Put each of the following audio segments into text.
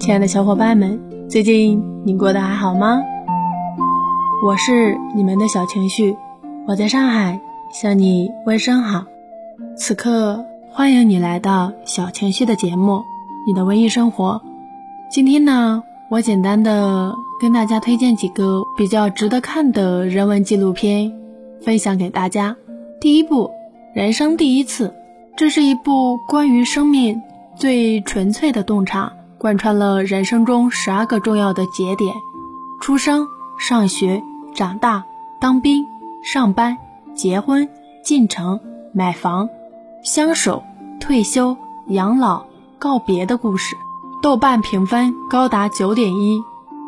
亲爱的小伙伴们，最近你过得还好吗？我是你们的小情绪，我在上海向你问声好。此刻欢迎你来到小情绪的节目，你的文艺生活。今天呢，我简单的跟大家推荐几个比较值得看的人文纪录片，分享给大家。第一部《人生第一次》，这是一部关于生命最纯粹的洞察，贯穿了人生中十二个重要的节点：出生、上学、长大、当兵、上班、结婚、进城、买房、相守、退休、养老、告别的故事。豆瓣评分高达九点一。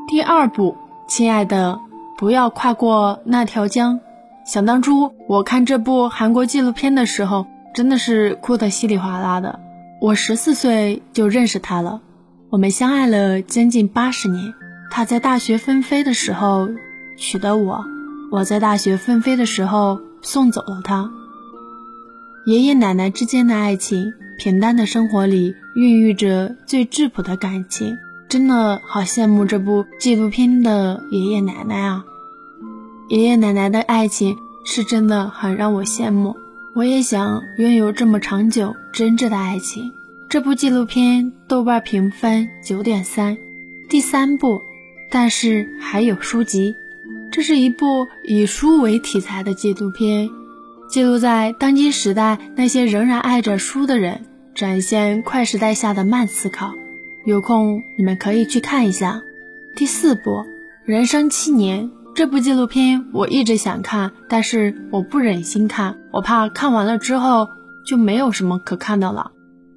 第二部，亲爱的，不要跨过那条江。想当初我看这部韩国纪录片的时候，真的是哭得稀里哗啦的。我十四岁就认识他了，我们相爱了将近八十年。他在大学纷飞的时候娶的我，我在大学纷飞的时候送走了他。爷爷奶奶之间的爱情，平淡的生活里孕育着最质朴的感情，真的好羡慕这部纪录片的爷爷奶奶啊！爷爷奶奶的爱情是真的很让我羡慕，我也想拥有这么长久真挚的爱情。这部纪录片豆瓣评分九点三。第三部，但是还有书籍，这是一部以书为题材的纪录片，记录在当今时代那些仍然爱着书的人，展现快时代下的慢思考。有空你们可以去看一下。第四部，人生七年。这部纪录片我一直想看，但是我不忍心看，我怕看完了之后就没有什么可看的了，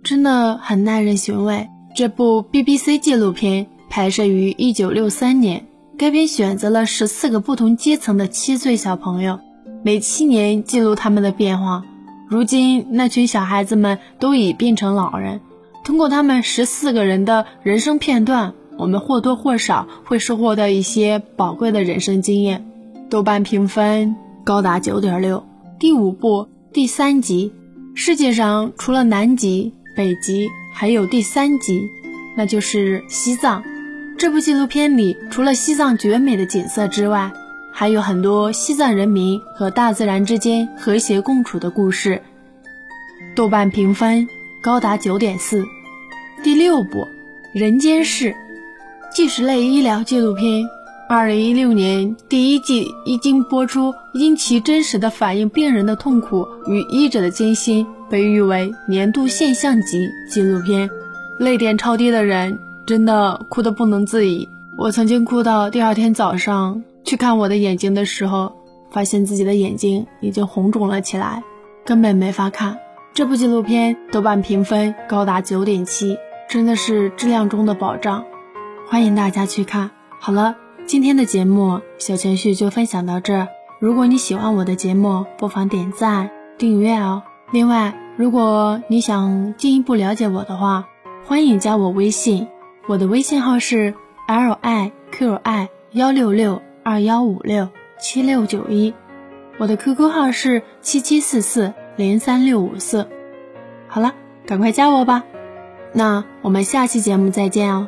真的很耐人寻味。这部 BBC 纪录片拍摄于1963年，该片选择了十四个不同阶层的七岁小朋友，每七年记录他们的变化。如今那群小孩子们都已变成老人，通过他们十四个人的人生片段。我们或多或少会收获到一些宝贵的人生经验。豆瓣评分高达九点六。第五部第三集，世界上除了南极、北极，还有第三极，那就是西藏。这部纪录片里，除了西藏绝美的景色之外，还有很多西藏人民和大自然之间和谐共处的故事。豆瓣评分高达九点四。第六部人间世。纪实类医疗纪录片，二零一六年第一季一经播出，因其真实的反映病人的痛苦与医者的艰辛，被誉为年度现象级纪录片。泪点超低的人真的哭得不能自已。我曾经哭到第二天早上去看我的眼睛的时候，发现自己的眼睛已经红肿了起来，根本没法看。这部纪录片豆瓣评分高达九点七，真的是质量中的保障。欢迎大家去看。好了，今天的节目小情绪就分享到这儿。如果你喜欢我的节目，不妨点赞订阅哦。另外，如果你想进一步了解我的话，欢迎加我微信，我的微信号是 l i q i 幺六六二幺五六七六九一，我的 QQ 号是七七四四零三六五四。好了，赶快加我吧。那我们下期节目再见哦。